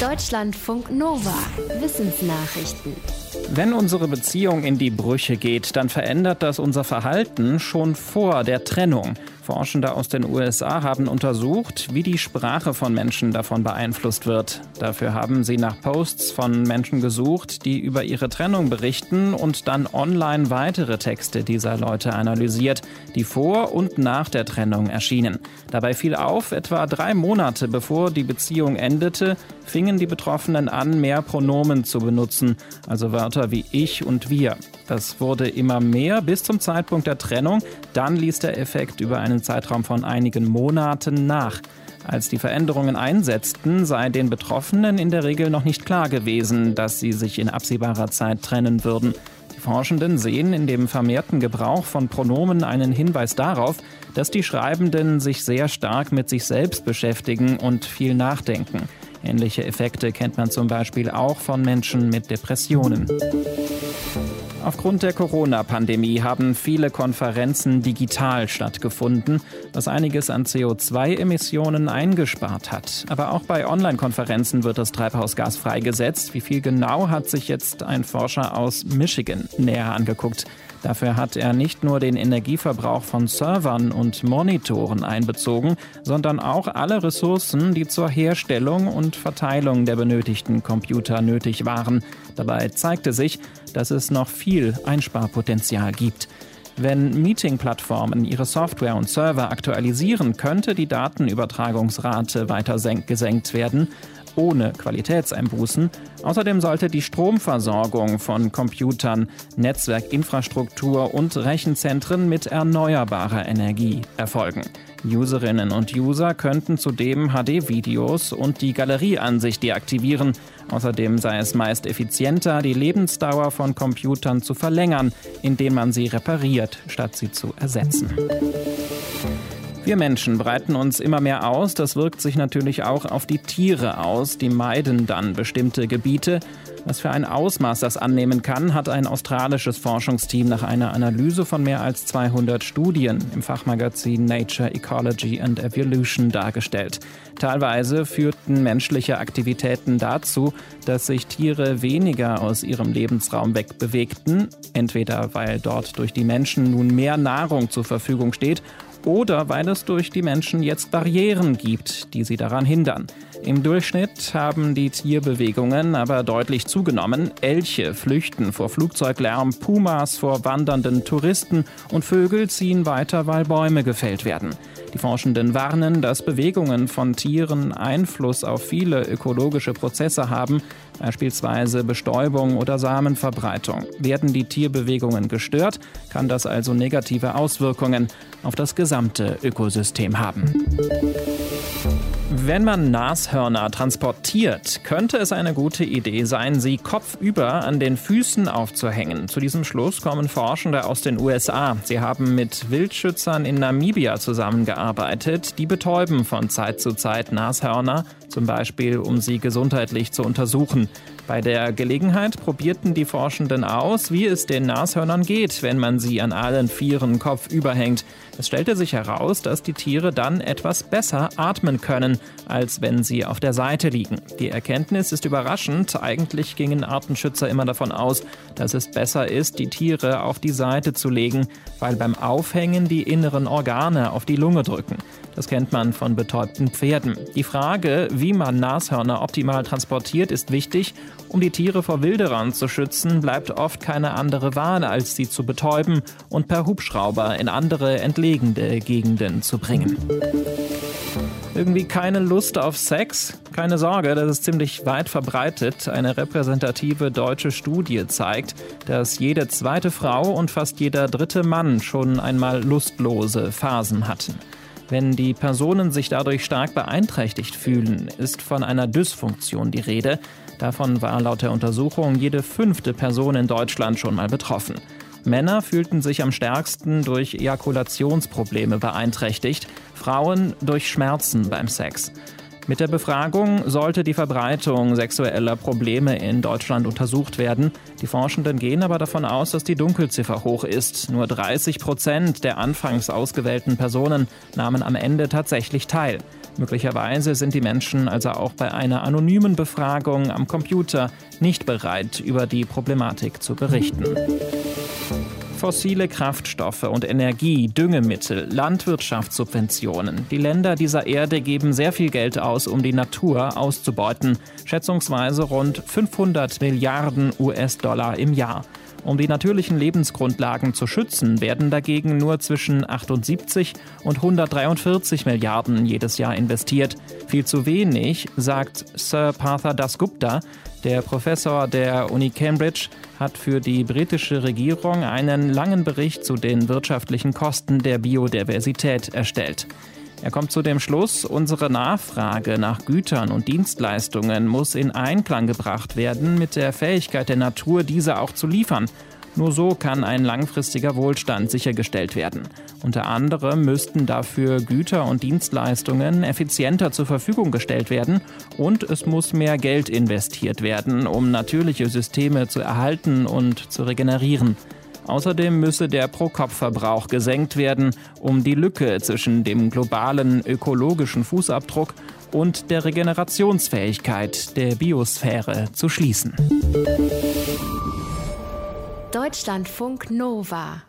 Deutschlandfunk Nova. Wissensnachrichten. Wenn unsere Beziehung in die Brüche geht, dann verändert das unser Verhalten schon vor der Trennung. Forschende aus den USA haben untersucht, wie die Sprache von Menschen davon beeinflusst wird. Dafür haben sie nach Posts von Menschen gesucht, die über ihre Trennung berichten und dann online weitere Texte dieser Leute analysiert, die vor und nach der Trennung erschienen. Dabei fiel auf, etwa drei Monate bevor die Beziehung endete, fingen die Betroffenen an, mehr Pronomen zu benutzen, also Wörter wie ich und wir. Das wurde immer mehr bis zum Zeitpunkt der Trennung. Dann ließ der Effekt über einen Zeitraum von einigen Monaten nach. Als die Veränderungen einsetzten, sei den Betroffenen in der Regel noch nicht klar gewesen, dass sie sich in absehbarer Zeit trennen würden. Die Forschenden sehen in dem vermehrten Gebrauch von Pronomen einen Hinweis darauf, dass die Schreibenden sich sehr stark mit sich selbst beschäftigen und viel nachdenken. Ähnliche Effekte kennt man zum Beispiel auch von Menschen mit Depressionen. Aufgrund der Corona-Pandemie haben viele Konferenzen digital stattgefunden, was einiges an CO2-Emissionen eingespart hat. Aber auch bei Online-Konferenzen wird das Treibhausgas freigesetzt. Wie viel genau hat sich jetzt ein Forscher aus Michigan näher angeguckt? Dafür hat er nicht nur den Energieverbrauch von Servern und Monitoren einbezogen, sondern auch alle Ressourcen, die zur Herstellung und Verteilung der benötigten Computer nötig waren. Dabei zeigte sich, dass es noch viel Einsparpotenzial gibt. Wenn Meeting-Plattformen ihre Software und Server aktualisieren, könnte die Datenübertragungsrate weiter gesenkt werden ohne Qualitätseinbußen. Außerdem sollte die Stromversorgung von Computern, Netzwerkinfrastruktur und Rechenzentren mit erneuerbarer Energie erfolgen. Userinnen und User könnten zudem HD-Videos und die Galerieansicht deaktivieren. Außerdem sei es meist effizienter, die Lebensdauer von Computern zu verlängern, indem man sie repariert, statt sie zu ersetzen. Wir Menschen breiten uns immer mehr aus. Das wirkt sich natürlich auch auf die Tiere aus. Die meiden dann bestimmte Gebiete. Was für ein Ausmaß das annehmen kann, hat ein australisches Forschungsteam nach einer Analyse von mehr als 200 Studien im Fachmagazin Nature, Ecology and Evolution dargestellt. Teilweise führten menschliche Aktivitäten dazu, dass sich Tiere weniger aus ihrem Lebensraum wegbewegten, entweder weil dort durch die Menschen nun mehr Nahrung zur Verfügung steht oder weil es durch die Menschen jetzt Barrieren gibt, die sie daran hindern. Im Durchschnitt haben die Tierbewegungen aber deutlich zugenommen. Elche flüchten vor Flugzeuglärm, Pumas vor wandernden Touristen und Vögel ziehen weiter, weil Bäume gefällt werden. Die Forschenden warnen, dass Bewegungen von Tieren Einfluss auf viele ökologische Prozesse haben, beispielsweise Bestäubung oder Samenverbreitung. Werden die Tierbewegungen gestört, kann das also negative Auswirkungen auf das gesamte Ökosystem haben. Wenn man Nashörner transportiert, könnte es eine gute Idee sein, sie kopfüber an den Füßen aufzuhängen. Zu diesem Schluss kommen Forschende aus den USA. Sie haben mit Wildschützern in Namibia zusammengearbeitet. Die betäuben von Zeit zu Zeit Nashörner, zum Beispiel um sie gesundheitlich zu untersuchen. Bei der Gelegenheit probierten die Forschenden aus, wie es den Nashörnern geht, wenn man sie an allen Vieren kopfüber hängt. Es stellte sich heraus, dass die Tiere dann etwas besser atmen können, als wenn sie auf der Seite liegen. Die Erkenntnis ist überraschend. Eigentlich gingen Artenschützer immer davon aus, dass es besser ist, die Tiere auf die Seite zu legen, weil beim Aufhängen die inneren Organe auf die Lunge drücken. Das kennt man von betäubten Pferden. Die Frage, wie man Nashörner optimal transportiert, ist wichtig. Um die Tiere vor Wilderern zu schützen, bleibt oft keine andere Wahl, als sie zu betäuben und per Hubschrauber in andere entlegene Gegenden zu bringen. Irgendwie keine Lust auf Sex? Keine Sorge, das ist ziemlich weit verbreitet. Eine repräsentative deutsche Studie zeigt, dass jede zweite Frau und fast jeder dritte Mann schon einmal lustlose Phasen hatten. Wenn die Personen sich dadurch stark beeinträchtigt fühlen, ist von einer Dysfunktion die Rede. Davon war laut der Untersuchung jede fünfte Person in Deutschland schon mal betroffen. Männer fühlten sich am stärksten durch Ejakulationsprobleme beeinträchtigt, Frauen durch Schmerzen beim Sex. Mit der Befragung sollte die Verbreitung sexueller Probleme in Deutschland untersucht werden. Die Forschenden gehen aber davon aus, dass die Dunkelziffer hoch ist. Nur 30 Prozent der anfangs ausgewählten Personen nahmen am Ende tatsächlich teil. Möglicherweise sind die Menschen also auch bei einer anonymen Befragung am Computer nicht bereit, über die Problematik zu berichten. Fossile Kraftstoffe und Energie, Düngemittel, Landwirtschaftssubventionen. Die Länder dieser Erde geben sehr viel Geld aus, um die Natur auszubeuten. Schätzungsweise rund 500 Milliarden US-Dollar im Jahr. Um die natürlichen Lebensgrundlagen zu schützen, werden dagegen nur zwischen 78 und 143 Milliarden jedes Jahr investiert. Viel zu wenig, sagt Sir Partha Dasgupta, der Professor der Uni Cambridge, hat für die britische Regierung einen langen Bericht zu den wirtschaftlichen Kosten der Biodiversität erstellt. Er kommt zu dem Schluss, unsere Nachfrage nach Gütern und Dienstleistungen muss in Einklang gebracht werden mit der Fähigkeit der Natur, diese auch zu liefern. Nur so kann ein langfristiger Wohlstand sichergestellt werden. Unter anderem müssten dafür Güter und Dienstleistungen effizienter zur Verfügung gestellt werden und es muss mehr Geld investiert werden, um natürliche Systeme zu erhalten und zu regenerieren. Außerdem müsse der Pro-Kopf-Verbrauch gesenkt werden, um die Lücke zwischen dem globalen ökologischen Fußabdruck und der Regenerationsfähigkeit der Biosphäre zu schließen. Deutschlandfunk Nova